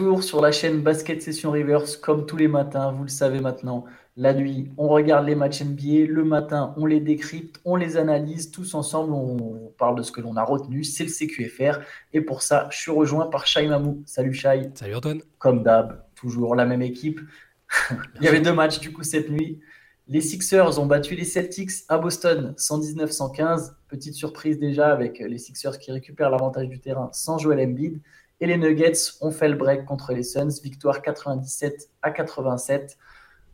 retour sur la chaîne Basket Session Reverse, comme tous les matins, vous le savez maintenant. La nuit, on regarde les matchs NBA. Le matin, on les décrypte, on les analyse. Tous ensemble, on parle de ce que l'on a retenu. C'est le CQFR. Et pour ça, je suis rejoint par Shai Mamou. Salut Shai. Salut Antoine. Comme d'hab, toujours la même équipe. Il y avait deux matchs du coup cette nuit. Les Sixers ont battu les Celtics à Boston 119-115. Petite surprise déjà avec les Sixers qui récupèrent l'avantage du terrain sans Joel Embiid. Et les Nuggets ont fait le break contre les Suns, victoire 97 à 87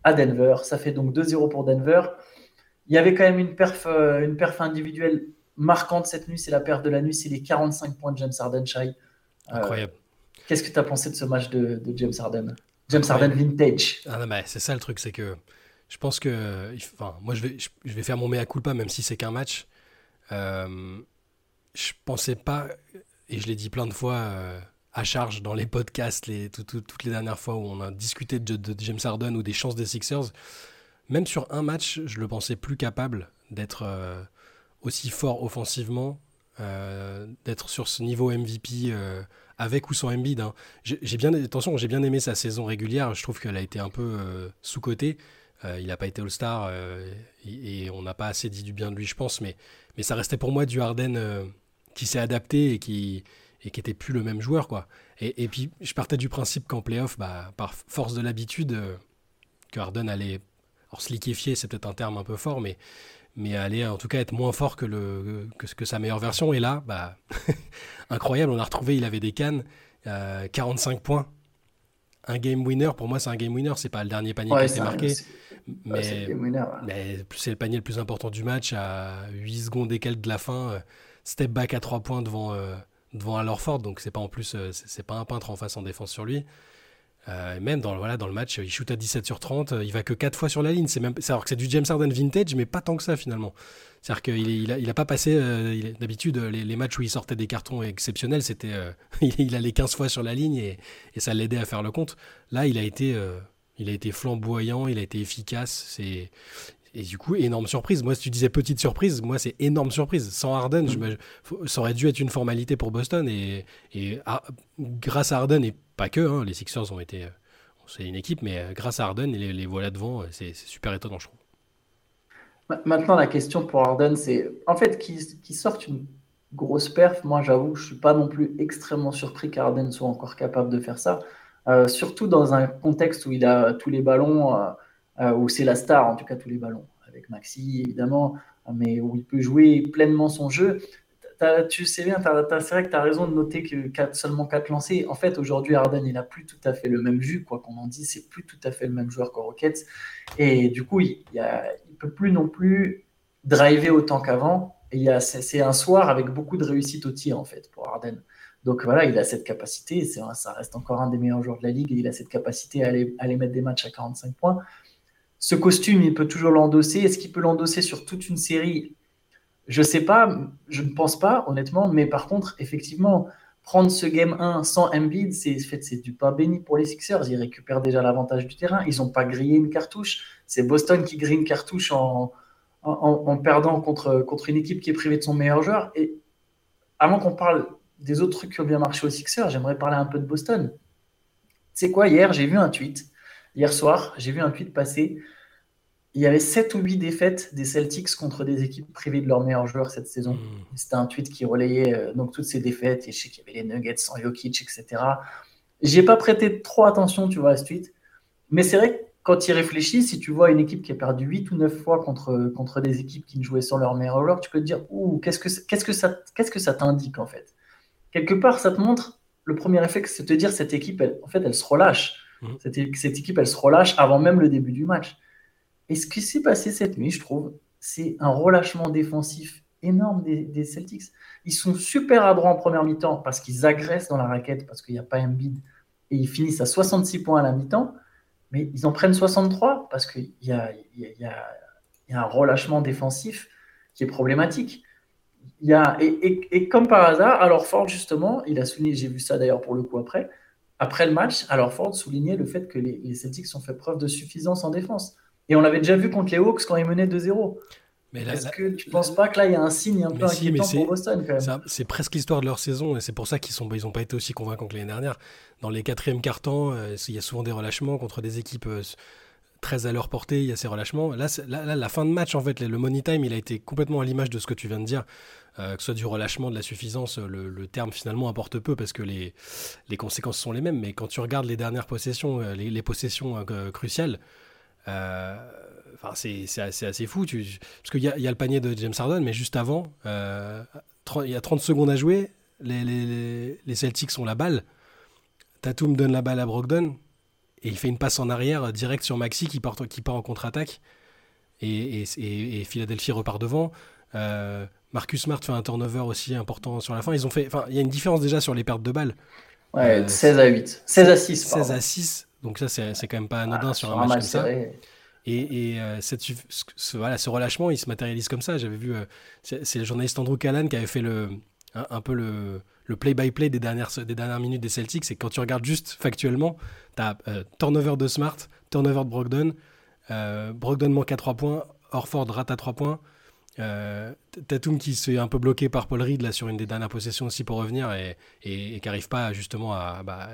à Denver. Ça fait donc 2-0 pour Denver. Il y avait quand même une perf, euh, une perf individuelle marquante cette nuit, c'est la perf de la nuit, c'est les 45 points de James Harden, Shai. Euh, Incroyable. Qu'est-ce que tu as pensé de ce match de, James Harden? James Harden vintage. Ah non, mais c'est ça le truc, c'est que je pense que. Enfin, moi, je vais, je, vais faire mon mea culpa, même si c'est qu'un match. Euh, je pensais pas, et je l'ai dit plein de fois, euh, à charge dans les podcasts, les, toutes les dernières fois où on a discuté de, James Harden ou des chances des Sixers, même sur un match, je le pensais plus capable d'être euh, aussi fort offensivement, euh, d'être sur ce niveau MVP euh, avec ou sans Embiid. Hein. J'ai bien, attention, j'ai bien aimé sa saison régulière. Je trouve qu'elle a été un peu sous cotée. il n'a pas été All-Star et, et, on n'a pas assez dit du bien de lui, je pense. Mais, mais ça restait pour moi du Harden qui s'est adapté et qui et qui était plus le même joueur quoi. Et, et puis je partais du principe qu'en playoff, bah, par force de l'habitude, euh, que Harden allait, alors se liquéfier, c'est peut-être un terme un peu fort, mais mais allait en tout cas être moins fort que le que, que sa meilleure version. Et là, bah incroyable, on a retrouvé, il avait des cannes, 45 euh, points. Un game winner, pour moi, c'est un game winner. C'est pas le dernier panier qui a été marqué, mais, c'est le panier le plus important du match à 8 secondes et quelques de la fin. Euh, step back à 3 points devant, devant Alorford, donc c'est pas en plus, euh, c'est pas un peintre en face en défense sur lui. Euh, même dans, le match, il shoot à 17 sur 30, il va que 4 fois sur la ligne. C'est même, alors que c'est du James Harden vintage, mais pas tant que ça finalement. C'est-à-dire qu'il il pas passé, euh, d'habitude, les, matchs où il sortait des cartons exceptionnels, c'était, il, allait 15 fois sur la ligne et, et ça l'aidait à faire le compte. Là, il a été, flamboyant, il a été efficace. Et du coup, énorme surprise. Moi, si tu disais petite surprise, moi, c'est énorme surprise. Sans Harden, mm. ça aurait dû être une formalité pour Boston. Et, ah, grâce à Harden, et pas que, hein, les Sixers ont été. Euh, c'est une équipe, mais euh, grâce à Harden, les, les voilà devant, euh, c'est super étonnant, je trouve. Maintenant, la question pour Harden, c'est en fait qui, qui sortent une grosse perf. Moi, j'avoue, je suis pas non plus extrêmement surpris qu'Harden soit encore capable de faire ça. surtout dans un contexte où il a tous les ballons. Euh, où c'est la star, en tout cas tous les ballons, avec Maxi évidemment, mais où il peut jouer pleinement son jeu. tu sais bien, c'est vrai que tu as raison de noter que seulement 4 lancés. En fait, aujourd'hui, Arden, il n'a plus tout à fait le même jus, quoi qu'on en dise, c'est plus tout à fait le même joueur qu'au Rockets. Et du coup, il ne peut plus non plus driver autant qu'avant. C'est un soir avec beaucoup de réussite au tir, en fait, pour Arden. Donc voilà, il a cette capacité, ça reste encore un des meilleurs joueurs de la ligue, et il a cette capacité à aller, à aller mettre des matchs à 45 points ce costume, il peut toujours l'endosser. Est-ce qu'il peut l'endosser sur toute une série? Je ne sais pas, je ne pense pas, honnêtement. Mais par contre, effectivement, prendre ce game 1 sans Embiid, c'est du pas béni pour les Sixers. Ils récupèrent déjà l'avantage du terrain. Ils n'ont pas grillé une cartouche. C'est Boston qui grille une cartouche en, en, perdant contre, contre une équipe qui est privée de son meilleur joueur. Et avant qu'on parle des autres trucs qui ont bien marché aux Sixers, j'aimerais parler un peu de Boston. C'est quoi, hier, j'ai vu un tweet Hier soir, j'ai vu un tweet passer. Il y avait 7 ou 8 défaites des Celtics contre des équipes privées de leurs meilleurs joueurs cette saison. Hmm. C'était un tweet qui relayait euh, donc toutes ces défaites. Et je sais qu'il y avait les Nuggets sans Jokic, etc. J'ai pas prêté trop attention, tu vois, à ce tweet. Mais c'est vrai que quand il réfléchit, si tu vois une équipe qui a perdu 8 ou 9 fois contre, contre des équipes qui ne jouaient sans leur meilleur joueur, tu peux te dire, ouh, qu'est-ce que, qu'est-ce que ça, qu'est-ce que ça t'indique en fait? Quelque part, ça te montre, le premier effet, c'est de te dire, cette équipe, en fait, elle se relâche. Mhm. Cette, équipe, elle se relâche avant même le début du match. Et ce qui s'est passé cette nuit, je trouve, c'est un relâchement défensif énorme des, Celtics. Ils sont super adroits en première mi-temps parce qu'ils agressent dans la raquette, parce qu'il n'y a pas un bid, et ils finissent à 66 points à la mi-temps, mais ils en prennent 63 parce qu'il y a, un relâchement défensif qui est problématique. Et, et, comme par hasard, alors Ford, justement, il a souligné, j'ai vu ça d'ailleurs pour le coup après, après le match, alors Ford soulignait le fait que les, Celtics ont fait preuve de suffisance en défense. Et on l'avait déjà vu contre les Hawks quand ils menaient 2-0. Est-ce que tu ne penses pas que là, il y a un signe un peu inquiétant pour Boston quand même? C'est presque l'histoire de leur saison et c'est pour ça qu'ils n'ont ils pas été aussi convaincants que l'année dernière. Dans les quatrièmes cartons, euh, il y a souvent des relâchements contre des équipes euh, très à leur portée, il y a ces relâchements. Là, la fin de match, en fait, le money time, il a été complètement à l'image de ce que tu viens de dire. Euh, que ce soit du relâchement, de la suffisance, le, terme finalement importe peu parce que les, les, conséquences sont les mêmes. Mais quand tu regardes les dernières possessions, les, possessions cruciales, c'est assez, assez, fou. Parce qu'il y, y, a le panier de James Harden, mais juste avant, euh, il y a 30 secondes à jouer. Les, les, les, Celtics ont la balle. Tatum donne la balle à Brogdon et il fait une passe en arrière direct sur Maxi qui part, qui part en contre-attaque. Et, et, et, Philadelphie repart devant. Euh, Marcus Smart fait un turnover aussi important sur la fin. Ils ont fait, enfin, il y a une différence déjà sur les pertes de balles. Ouais, 16 euh, à 8. 16 à 6. 16 à 6. Donc ça, c'est quand même pas anodin sur un match, comme ça. Et, euh, cette, ce, voilà, ce relâchement, il se matérialise comme ça. J'avais vu, euh, c'est le journaliste Andrew Callan qui avait fait le, un, peu le, le play-by-play des, dernières, minutes des Celtics. C'est quand tu regardes juste factuellement, tu as euh, turnover de Smart, turnover de Brogdon, Brogdon manque à 3 points, Orford rate à 3 points. Tatum qui se fait un peu bloqué par Paul Reed là, sur une des dernières possessions aussi pour revenir et, qui n'arrive pas justement à, bah,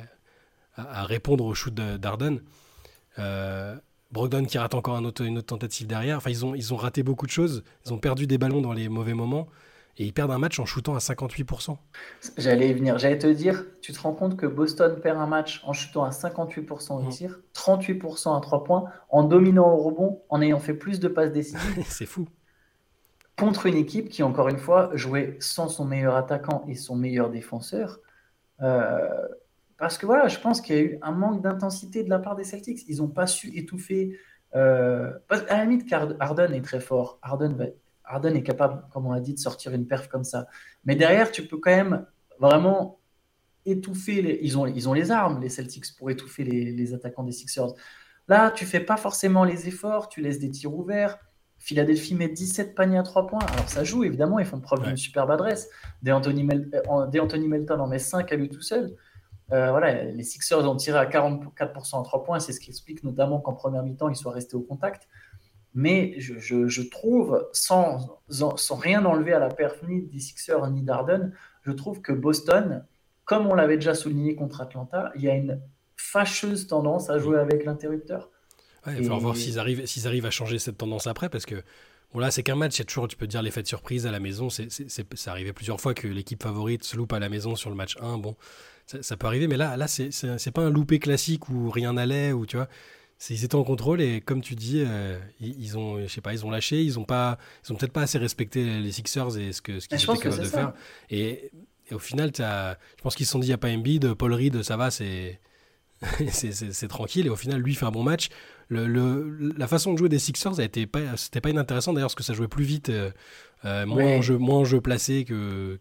à, répondre au shoot d'Arden. Brogdon qui rate encore une autre tentative derrière. Enfin, ils ont raté beaucoup de choses. Ils ont perdu des ballons dans les mauvais moments. Et ils perdent un match en shootant à 58%. J'allais y venir. J'allais te dire, tu te rends compte que Boston perd un match en shootant à 58% au mmh. tir, 38% à 3 points, en dominant au rebond, en ayant fait plus de passes décisives. C'est fou. Contre une équipe qui, encore une fois, jouait sans son meilleur attaquant et son meilleur défenseur. Euh, parce que voilà, je pense qu'il y a eu un manque d'intensité de la part des Celtics. Ils n'ont pas su étouffer. Euh, à la limite, Harden est très fort. Harden, Harden est capable, comme on a dit, de sortir une perf comme ça. Mais derrière, tu peux quand même vraiment étouffer. Les... Ils, ont, ils ont les armes, les Celtics, pour étouffer les, attaquants des Sixers. Là, tu fais pas forcément les efforts, tu laisses des tirs ouverts. Philadelphie met 17 paniers à 3 points. Alors ça joue, évidemment, ils font preuve d'une superbe adresse. Des Anthony, Anthony Melton en met 5 à lui tout seul. Euh, voilà, les Sixers ont tiré à 44% à 3 points, c'est ce qui explique notamment qu'en première mi-temps, ils soient restés au contact. Mais je, trouve, sans, sans, rien enlever à la perf ni des Sixers ni d'Arden, je trouve que Boston, comme on l'avait déjà souligné contre Atlanta, il y a une fâcheuse tendance à jouer avec l'interrupteur. il va falloir voir s'ils arrivent, s'ils arrivent à changer cette tendance après, parce que Bon là c'est qu'un match, il y a toujours, tu peux dire l'effet de surprise à la maison, c'est, c'est, arrivé plusieurs fois que l'équipe favorite se loupe à la maison sur le match 1, bon, ça, peut arriver, mais là, là c'est, c'est, pas un loupé classique où rien n'allait, ou tu vois, ils étaient en contrôle et comme tu dis, euh, ils, ont, je sais pas, ils ont lâché, ils ont pas, ils ont peut-être pas assez respecté les Sixers et ce que ce qu'ils étaient capables de faire. Et, au final, as, je pense qu'ils se sont dit, il n'y a pas Embiid, Paul Reed, ça va, c'est c'est tranquille. Et au final, lui fait un bon match. Le, la façon de jouer des Sixers, c'était pas, pas inintéressant d'ailleurs, parce que ça jouait plus vite, euh, euh, moins, en jeu, moins jeu placé que,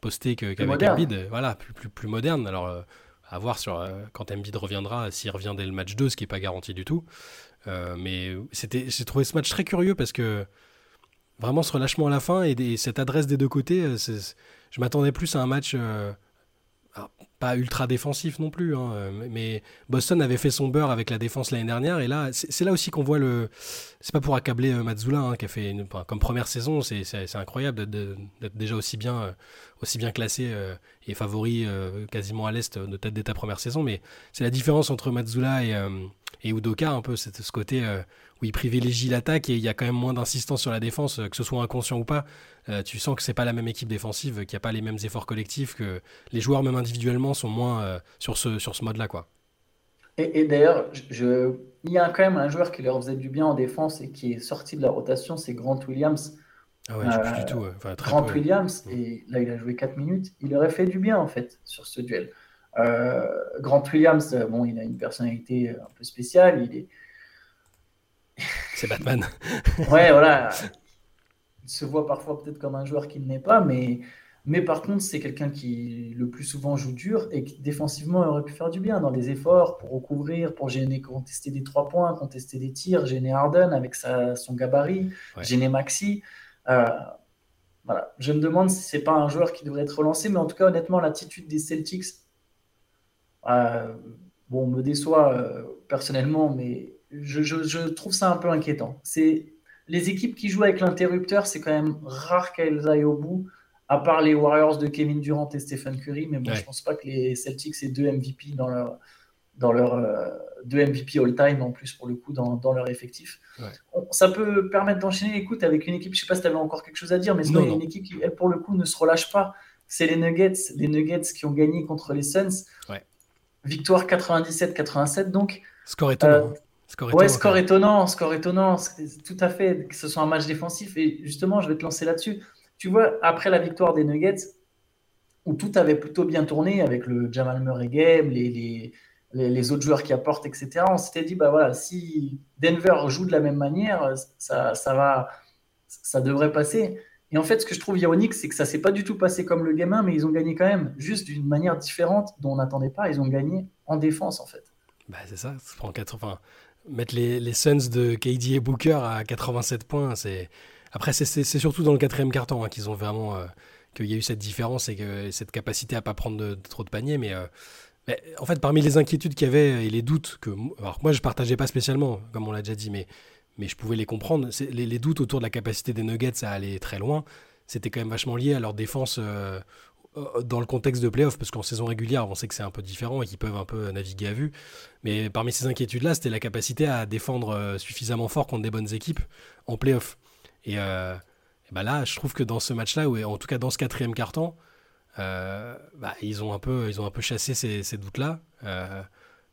posté qu'avec Embiid. Voilà, plus, plus, plus moderne. Alors, à voir sur, quand Embiid reviendra, s'il revient dès le match 2, ce qui n'est pas garanti du tout. mais j'ai trouvé ce match très curieux parce que vraiment ce relâchement à la fin et, cette adresse des deux côtés, je m'attendais plus à un match pas ultra défensif non plus, hein, mais Boston avait fait son beurre avec la défense l'année dernière, et là, c'est là aussi qu'on voit le. C'est pas pour accabler euh, Mazzula, hein, qui a fait une, comme première saison, c'est incroyable d'être déjà aussi bien, euh, classé euh, et favori quasiment à l'Est de tête d'état première saison, mais c'est la différence entre Mazzula et, et Udoka, un peu, ce côté où il privilégie l'attaque et il y a quand même moins d'insistance sur la défense, que ce soit inconscient ou pas. Euh, tu sens que c'est pas la même équipe défensive, qu'il n'y a pas les mêmes efforts collectifs, que les joueurs même individuellement sont moins euh, sur ce, sur ce mode-là. quoi. Et, d'ailleurs, je, il y a quand même un joueur qui leur faisait du bien en défense et qui est sorti de la rotation, c'est Grant Williams. Ah ouais, je plus du tout. Grant Williams, et là il a joué 4 minutes, il aurait fait du bien en fait sur ce duel. Euh, Grant Williams, bon, il a une personnalité un peu spéciale, il est, c'est Batman. ouais, voilà. Il se voit parfois peut-être comme un joueur qui ne l'est pas, mais, mais par contre, c'est quelqu'un qui le plus souvent joue dur et qui défensivement aurait pu faire du bien dans les efforts pour recouvrir, pour gêner, contester des trois points, contester des tirs, gêner Harden avec sa, son gabarit, gêner Maxi. Euh, voilà. Je me demande si c'est pas un joueur qui devrait être relancé, mais en tout cas, honnêtement, l'attitude des Celtics, euh, bon, me déçoit euh, personnellement, mais je, trouve ça un peu inquiétant. C'est les équipes qui jouent avec l'interrupteur, c'est quand même rare qu'elles aillent au bout, à part les Warriors de Kevin Durant et Stephen Curry. Mais bon, je pense pas que les Celtics aient deux MVP dans leur, dans leur euh, deux MVP all-time en plus pour le coup dans, dans leur effectif. ça peut permettre d'enchaîner. Écoute, avec une équipe, je sais pas si tu avais encore quelque chose à dire, mais sinon, il y a une équipe qui, elle, pour le coup, ne se relâche pas. C'est les Nuggets, les Nuggets qui ont gagné contre les Suns. Victoire 97-87, donc. Score étonnant. Euh, score étonnant, ouais, score étonnant, score étonnant, tout à fait, que ce soit un match défensif. Et justement, je vais te lancer là-dessus. Tu vois, après la victoire des Nuggets, où tout avait plutôt bien tourné avec le Jamal Murray game, les, les, autres joueurs qui apportent, etc., on s'était dit, bah voilà, si Denver joue de la même manière, ça, ça, va, ça devrait passer. Et en fait, ce que je trouve ironique, c'est que ça s'est pas du tout passé comme le gamin, mais ils ont gagné quand même, juste d'une manière différente dont on n'attendait pas. Ils ont gagné en défense, en fait. Bah, c'est ça. prend 80... Mettre les, Suns de KD et Booker à 87 points, c'est. Après, c'est surtout dans le quatrième carton hein, qu'ils ont vraiment. Euh, qu'il y a eu cette différence et cette capacité à pas prendre trop de paniers. Mais, euh, mais, en fait, parmi les inquiétudes qu'il y avait et les doutes que. Alors, moi, je partageais pas spécialement, comme on l'a déjà dit, mais mais je pouvais les comprendre. Les, doutes autour de la capacité des Nuggets à aller très loin, c'était quand même vachement lié à leur défense euh, euh, dans le contexte de playoff, parce qu'en saison régulière, on sait que c'est un peu différent et qu'ils peuvent un peu naviguer à vue. Mais parmi ces inquiétudes-là, c'était la capacité à défendre euh, suffisamment fort contre des bonnes équipes en playoff. Et, et bah là, je trouve que dans ce match-là, ou en tout cas dans ce quatrième carton, bah, ils, ont un peu, ils ont un peu chassé ces doutes-là.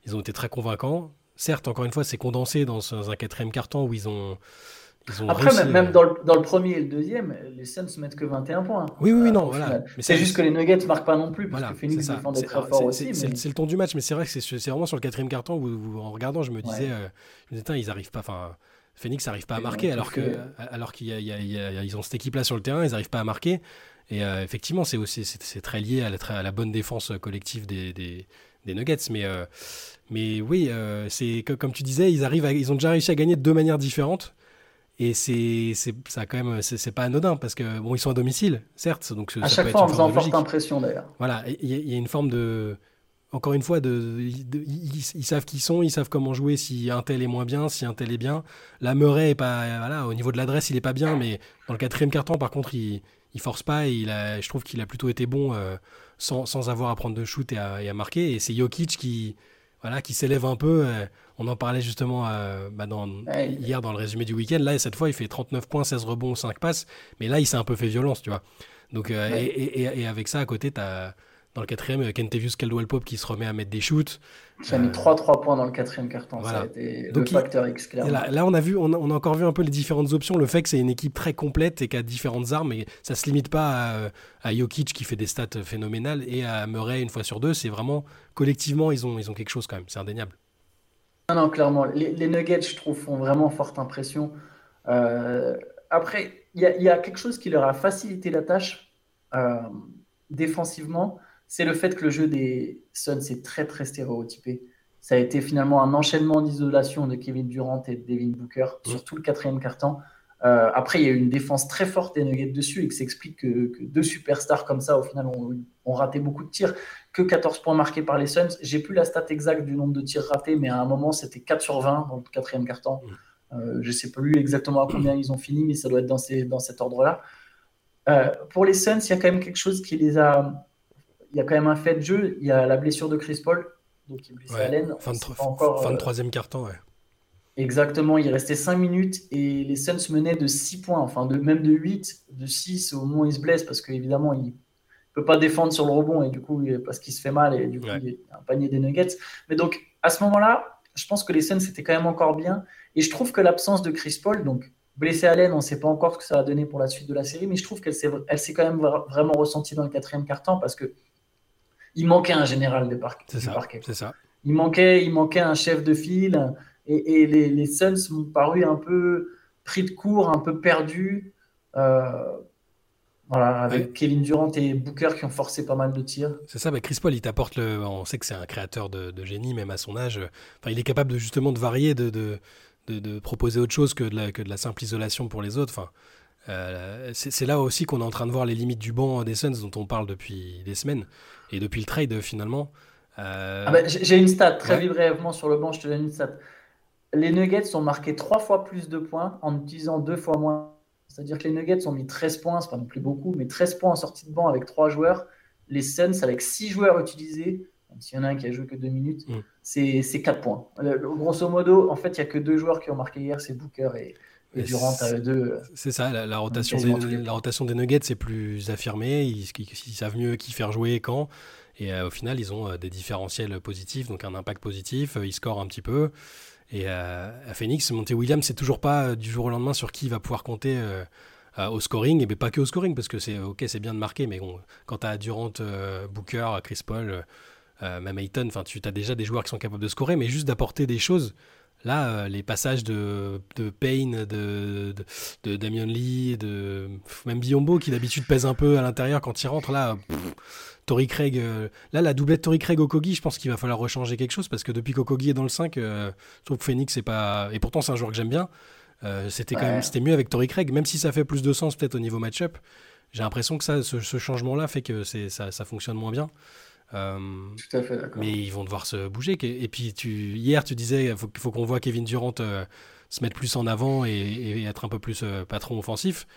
ils ont été très convaincants certes, encore une fois, c'est condensé dans un quatrième carton où ils ont. Après, même, dans, le, premier et le deuxième, les Suns ne mettent que 21 points. Oui, oui, non, voilà. C'est juste que les Nuggets ne marquent pas non plus, parce que Phoenix défendait très fort aussi. C'est le ton du match, mais c'est vrai que c'est vraiment sur le quatrième carton où, en regardant, je me disais, euh, ils n'arrivent pas. Enfin, Phoenix n'arrive pas à marquer, alors que, alors qu'ils ont cette équipe-là sur le terrain, ils n'arrivent pas à marquer. Et euh, effectivement, c'est aussi c'est très lié à la, à la, bonne défense collective des, des, des Nuggets, mais euh, mais oui, euh, c'est comme tu disais, ils arrivent, ils ont déjà réussi à gagner de deux manières différentes. Et c'est ça quand même c'est pas anodin parce que bon ils sont à domicile certes donc à chaque fois en faisant forte impression d'ailleurs. Voilà il y, a une forme de encore une fois de, ils, savent qui sont ils savent comment jouer si un tel est moins bien si un tel est bien. La Murray est pas voilà au niveau de l'adresse il est pas bien mais dans le quatrième carton par contre il il force pas et il a je trouve qu'il a plutôt été bon euh, sans, sans, avoir à prendre de shoot et à, et à marquer et c'est Jokic qui voilà, qui s'élève un peu. Euh, on en parlait justement euh, bah, dans, hier dans le résumé du week-end. Là, cette fois, il fait 39 points, 16 rebonds, 5 passes. Mais là, il s'est un peu fait violence, tu vois. Donc, et, et, avec ça, à côté, tu as dans le quatrième, Kentavious Caldwell Pope qui se remet à mettre des shoots. Qui a mis 3-3 points dans le quatrième carton. Ça a été le facteur X, clairement. Là, on, a vu, on a, encore vu un peu les différentes options. Le fait que c'est une équipe très complète et qui a différentes armes, et ça se limite pas à, Jokic qui fait des stats phénoménales et à Murray une fois sur deux. C'est vraiment collectivement, ils ont, ils ont quelque chose quand même. C'est indéniable. Non, non, clairement. Les, Nuggets, je trouve, font vraiment forte impression. Euh, après, il y, y, a quelque chose qui leur a facilité la tâche euh, défensivement c'est le fait que le jeu des Suns est très très stéréotypé. Ça a été finalement un enchaînement d'isolation de Kevin Durant et de Devin Booker mmh. sur tout le quatrième quart-temps. Euh, après, il y a eu une défense très forte des Nuggets dessus et que s'explique que, que, deux superstars comme ça, au final, ont, raté beaucoup de tirs. Que 14 points marqués par les Suns. J'ai plus la stat exacte du nombre de tirs ratés, mais à un moment, c'était 4 sur 20 dans le quatrième quart-temps. Mmh. Euh, je ne sais plus exactement à combien ils ont fini, mais ça doit être dans, ces, dans cet ordre-là. Euh, pour les Suns, il y a quand même quelque chose qui les a il y a quand même un fait de jeu. Il y a la blessure de Chris Paul, donc il est blessé à l'aine. Fin, de, encore, fin de euh, troisième carton, ouais. Exactement, il restait 5 minutes et les Suns menaient de 6 points, enfin de, même de 8, de 6 au moment où il se blesse parce qu'évidemment il ne peut pas défendre sur le rebond et du coup parce qu'il se fait mal et du coup il y a un panier des Nuggets. Mais donc à ce moment-là, je pense que les Suns étaient quand même encore bien et je trouve que l'absence de Chris Paul, donc blessé à l'aine, on ne sait pas encore ce que ça va donner pour la suite de la série, mais je trouve qu'elle s'est, elle s'est quand même vraiment ressentie dans le quatrième quart-temps parce que il manquait un général de parquet. C'est ça, C'est ça. Il manquait, il manquait un chef de file et, les, les, Suns m'ont paru un peu pris de court, un peu perdus. Euh, voilà, avec Kevin Durant et Booker qui ont forcé pas mal de tirs. C'est ça, bah Chris Paul, il t'apporte le. On sait que c'est un créateur de, génie, même à son âge. Enfin, il est capable de justement de varier, de, de, de, proposer autre chose que de, la, que de la simple isolation pour les autres. Enfin, euh, c'est là aussi qu'on est en train de voir les limites du banc des Suns dont on parle depuis des semaines et depuis le trade finalement. Euh, ah bah, j'ai une stat très brièvement sur le banc, je te donne une stat. les Nuggets ont marqué trois fois plus de points en utilisant deux fois moins. C'est-à-dire que les Nuggets ont mis 13 points, c'est pas non plus beaucoup, mais 13 points en sortie de banc avec trois joueurs. Les Suns, avec six joueurs utilisés, même s'il y en a un qui a joué que deux minutes, mm. c'est 4 points. grosso modo, en fait, il n'y a que deux joueurs qui ont marqué hier, c'est Booker et, Durant deux. C'est ça, la, rotation des, la rotation des Nuggets c'est plus affirmé. Ils, savent mieux qui faire jouer et quand. Et euh, au final, ils ont euh, des différentiels positifs, donc un impact positif. Euh, ils scorent un petit peu. Et à Phoenix, Monty Williams, c'est toujours pas du jour au lendemain sur qui il va pouvoir compter au scoring, et pas que au scoring, parce que c'est ok, c'est bien de marquer, mais bon, quand tu as Durant, Booker, Chris Paul, même Ayton, tu as déjà des joueurs qui sont capables de scorer, mais juste d'apporter des choses Là, euh, les passages de, de Payne, de, de, Damien Lee, de même Biombo qui d'habitude pèse un peu à l'intérieur quand il rentre, là, Tory Craig, euh, là, la doublette Tory Craig Okogi, je pense qu'il va falloir rechanger quelque chose parce que depuis qu'Okogi est dans le 5, euh, je trouve que Phoenix, c'est pas. Et pourtant, c'est un joueur que j'aime bien. c'était quand même c'était mieux avec Tory Craig, même si ça fait plus de sens peut-être au niveau match-up. J'ai l'impression que ça, ce, ce changement-là fait que ça, ça fonctionne moins bien. Euh, Tout à fait, mais ils vont devoir se bouger. Et puis tu, hier, tu disais qu'il faut, faut qu'on voit Kevin Durant euh, se mettre plus en avant et, être un peu plus euh, patron offensif.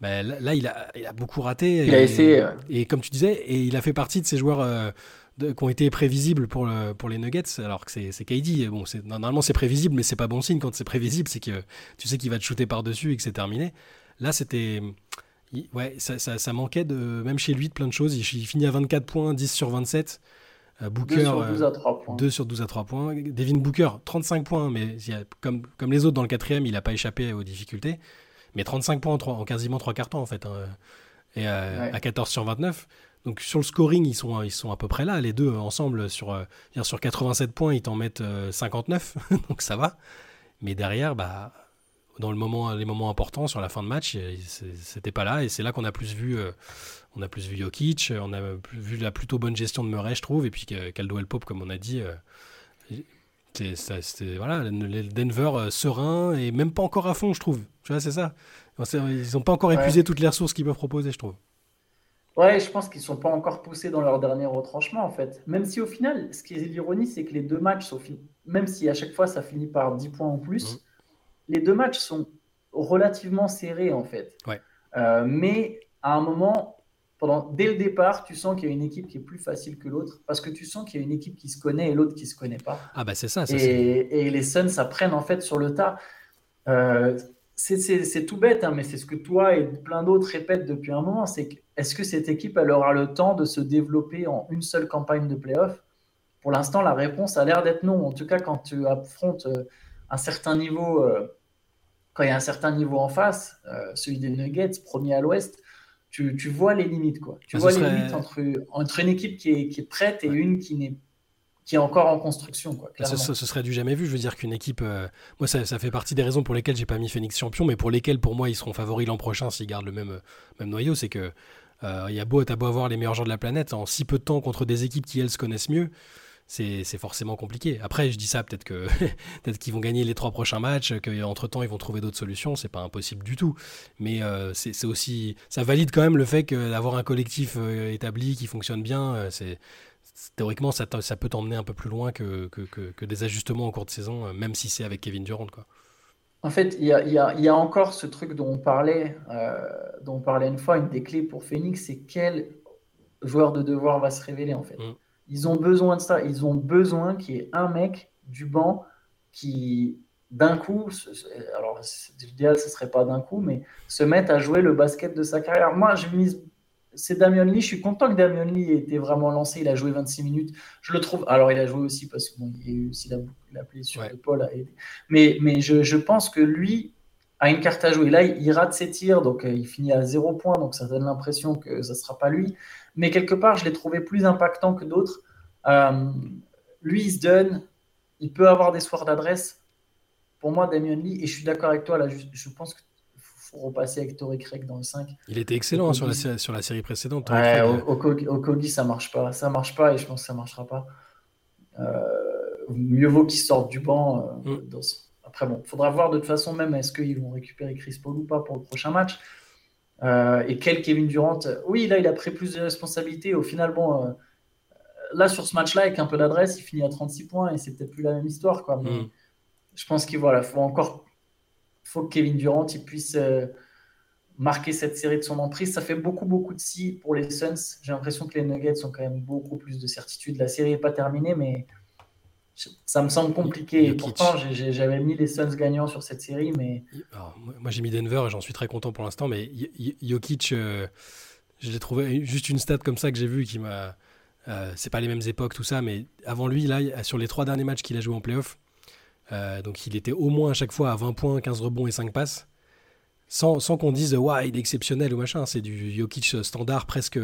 Ben, là, il, a, il a beaucoup raté. Il et, a essayé. Et comme tu disais, et il a fait partie de ces joueurs qui ont été prévisibles pour, le, pour les Nuggets, alors que c'est KD. Bon, normalement, c'est prévisible, mais c'est pas bon signe quand c'est prévisible. C'est que tu sais qu'il va te shooter par-dessus et que c'est terminé. Là, c'était ouais, ça, ça, manquait de, même chez lui de plein de choses. Il, finit à 24 points, 10 sur 27. Euh, Booker, 2 sur 12 à 3 points. 2 sur 12 à 3 points. Devin Booker, 35 points, mais comme, comme les autres dans le quatrième, il n'a pas échappé aux difficultés. Mais 35 points en, en quasiment 3 quarts temps, en fait. Hein. et euh, à 14 sur 29. Donc sur le scoring, ils sont, ils sont à peu près là, les deux ensemble. Sur, euh, sur 87 points, ils t'en mettent 59, donc ça va. Mais derrière, bah, dans le moment, les moments importants sur la fin de match, c'était pas là. Et c'est là qu'on a plus vu, euh, on a plus vu Jokic, on a vu la plutôt bonne gestion de Murray, je trouve, et puis Caldwell Pope, comme on a dit. Euh, c'était voilà, Denver euh, serein et même pas encore à fond, je trouve. Tu vois, c'est ça. Ils n'ont pas encore épuisé toutes les ressources qu'ils peuvent proposer, je trouve. Ouais, je pense qu'ils sont pas encore poussés dans leur dernier retranchement, en fait. Même si au final, ce qui est l'ironie, c'est que les deux matchs. Même si à chaque fois ça finit par 10 points en plus, mmh les deux matchs sont relativement serrés en fait. Euh, mais à un moment, pendant, dès le départ, tu sens qu'il y a une équipe qui est plus facile que l'autre parce que tu sens qu'il y a une équipe qui se connaît et l'autre qui se connaît pas. Ah bah c'est ça. et, les Suns apprennent en fait sur le tas. Euh, c'est tout bête, hein, mais c'est ce que toi et plein d'autres répètent depuis un moment. C'est est-ce que cette équipe elle aura le temps de se développer en une seule campagne de playoff? Pour l'instant, la réponse a l'air d'être non. En tout cas, quand tu affrontes euh, un certain niveau quand il y a un certain niveau en face, euh, celui des Nuggets, premier à l'ouest, tu, tu, vois les limites. Quoi. Tu ah, vois les limites entre, entre une équipe qui est, qui est prête et une qui n'est qui est encore en construction. Quoi, ce, ce, serait du jamais vu. Je veux dire qu'une équipe. Euh, moi, ça, ça, fait partie des raisons pour lesquelles j'ai pas mis Phoenix champion, mais pour lesquelles, pour moi, ils seront favoris l'an prochain s'ils gardent le même, même noyau. C'est que. Euh, il y a beau, as beau avoir les meilleurs joueurs de la planète, en si peu de temps contre des équipes qui, elles, se connaissent mieux, c'est forcément compliqué. Après, je dis ça, peut-être que peut-être qu'ils vont gagner les trois prochains matchs, qu'entre temps ils vont trouver d'autres solutions, c'est pas impossible du tout. Mais euh, c'est aussi, ça valide quand même le fait que d'avoir un collectif euh, établi qui fonctionne bien, euh, c'est théoriquement ça, ça peut t'emmener un peu plus loin que, que, que, des ajustements en cours de saison, même si c'est avec Kevin Durant, quoi. En fait, il y a, encore ce truc dont on parlait, dont on parlait une fois, une des clés pour Phoenix, c'est quel joueur de devoir va se révéler en fait. Mm. Ils ont besoin de ça. Ils ont besoin qu'il y ait un mec du banc qui, d'un coup, alors l'idéal ce serait pas d'un coup, mais se mette à jouer le basket de sa carrière. Moi, je mise. C'est Damien Lee. Je suis content que Damien Lee ait été vraiment lancé. Il a joué 26 minutes. Je le trouve. Alors, il a joué aussi parce qu'il y a eu aussi la, la sur l'épaule à aider. Mais, mais je, je, pense que lui a une carte à jouer. Là, il rate ses tirs, donc euh, il finit à zéro point. Donc, ça donne l'impression que ça ne sera pas lui mais quelque part, je l'ai trouvé plus impactant que d'autres. Euh, lui, il se donne, il peut avoir des soirs d'adresse. Pour moi, Damien Lee, et je suis d'accord avec toi, là, je, pense qu'il faut repasser avec Torrey Craig dans le 5. Il était excellent sur, la, sur la série précédente. Ouais, au, au, Kogi, ça marche pas. Ça marche pas et je pense que ça marchera pas. Euh, mieux vaut qu'il sorte du banc. Euh, mm. Après, bon, il faudra voir de toute façon même est-ce qu'ils vont récupérer Chris Paul ou pas pour le prochain match. Euh, et quel Kevin Durant Oui, là, il a pris plus de responsabilités. Au final, bon, euh, là, sur ce match-là, avec un peu d'adresse, il finit à 36 points et c'est peut-être plus la même histoire. Quoi. Mais, mm. je pense qu'il voilà, faut encore faut que Kevin Durant il puisse euh, marquer cette série de son emprise. Ça fait beaucoup, beaucoup de si pour les Suns. J'ai l'impression que les Nuggets ont quand même beaucoup plus de certitude. La série n'est pas terminée, mais ça me semble compliqué. Et pourtant, j'avais mis les Suns gagnants sur cette série, mais. moi, j'ai mis Denver et j'en suis très content pour l'instant, mais Jokic, euh, je l'ai trouvé juste une stat comme ça que j'ai vu qui m'a. Euh, c'est pas les mêmes époques, tout ça, mais avant lui, là, sur les trois derniers matchs qu'il a joué en playoff, euh, donc il était au moins à chaque fois à 20 points, 15 rebonds et 5 passes. Sans, sans qu'on dise, ouais, il est exceptionnel ou machin. C'est du Jokic standard presque,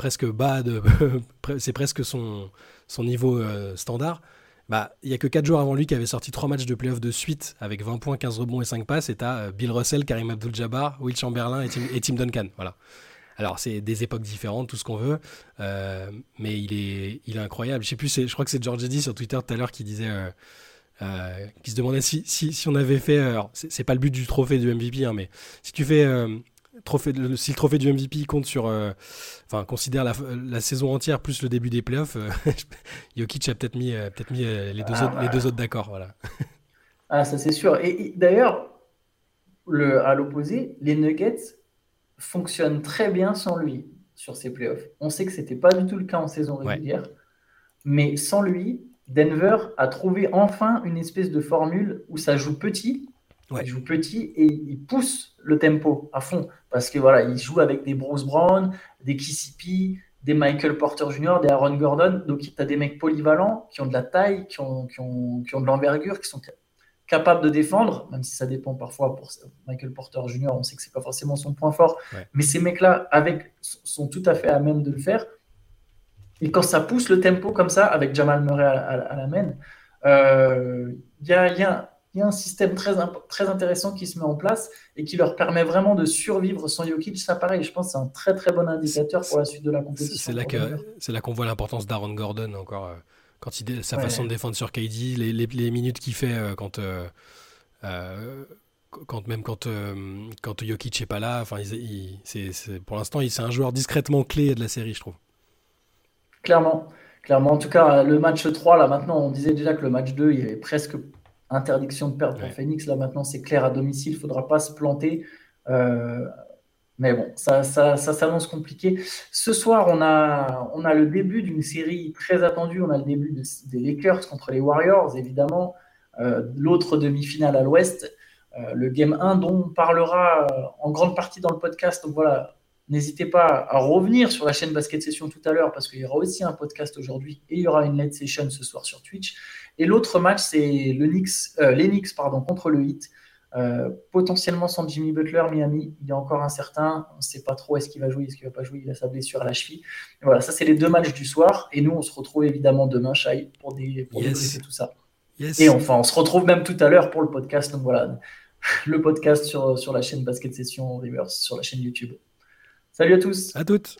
presque bas. c'est presque son, son niveau euh, standard. Bah, il y a que 4 jours avant lui qui avait sorti 3 matchs de playoff de suite avec 20 points, 15 rebonds et 5 passes. Et t'as euh, Bill Russell, Karim Abdul-Jabbar, Will Chamberlain et Tim, et Tim, Duncan. Voilà. Alors, c'est des époques différentes, tout ce qu'on veut, mais il est, il est incroyable. Je sais plus, je crois que c'est George Eddy sur Twitter tout à l'heure qui disait euh, qui se demandait si, si, on avait fait. C'est pas le but du trophée du MVP, hein, mais si tu fais. Euh, trophée, si le trophée du MVP compte sur. Euh, enfin, considère la, la, saison entière plus le début des playoffs, Jokic a peut-être mis, peut mis les, deux ah, autres, les deux autres d'accord. Voilà. ah, ça c'est sûr. Et, d'ailleurs, le, à l'opposé, les Nuggets fonctionnent très bien sans lui sur ces playoffs. On sait que c'était pas du tout le cas en saison régulière, mais sans lui, Denver a trouvé enfin une espèce de formule où ça joue petit. Il joue petit et il pousse le tempo à fond. Parce que voilà, il joue avec des Bruce Brown, des KCP, des Michael Porter Jr., des Aaron Gordon. Donc, tu as des mecs polyvalents qui ont de la taille, qui ont, qui ont, qui ont de l'envergure, qui sont capables de défendre, même si ça dépend parfois pour Michael Porter Jr., on sait que c'est pas forcément son point fort. Mais ces mecs-là avec, sont tout à fait à même de le faire. Et quand ça pousse le tempo comme ça, avec Jamal Murray à, la main, il euh, y, a, un système très, très intéressant qui se met en place et qui leur permet vraiment de survivre sans Jokic. Ça, pareil, je pense que c'est un très très bon indicateur pour la suite de la compétition. C'est là, là qu'on voit l'importance d'Aaron Gordon encore. Euh, quand il, sa façon de défendre sur KD, les, les, minutes qu'il fait euh, quand, quand même quand, quand Jokic n'est pas là. Enfin, pour l'instant, c'est un joueur discrètement clé de la série, je trouve. Clairement. Clairement. En tout cas, le match 3, là maintenant, on disait déjà que le match 2, il y avait presque interdiction de perdre pour Phoenix. Là maintenant, c'est clair à domicile, il ne faudra pas se planter. Euh, mais bon, ça, ça, ça s'annonce compliqué. Ce soir, on a, on a le début d'une série très attendue. On a le début des Lakers contre les Warriors, évidemment. Euh, l'autre demi-finale à l'ouest. Euh, le Game 1 dont on parlera en grande partie dans le podcast. Donc voilà, N'hésitez pas à revenir sur la chaîne Basket Session tout à l'heure parce qu'il y aura aussi un podcast aujourd'hui et il y aura une late session ce soir sur Twitch. Et l'autre match, c'est le Knicks, euh, les Knicks pardon, contre le Heat. Euh, potentiellement sans Jimmy Butler, Miami, il est encore incertain. On ne sait pas trop est-ce qu'il va jouer, est-ce qu'il ne va pas jouer. Il a sa blessure à la cheville. voilà, ça, c'est les deux matchs du soir. Et nous, on se retrouve évidemment demain, Shai, pour, des, pour tout ça. Et enfin, on se retrouve même tout à l'heure pour le podcast. Donc voilà, le podcast sur, sur la chaîne Basket Session Reverse, sur la chaîne YouTube. Salut à tous. À toutes.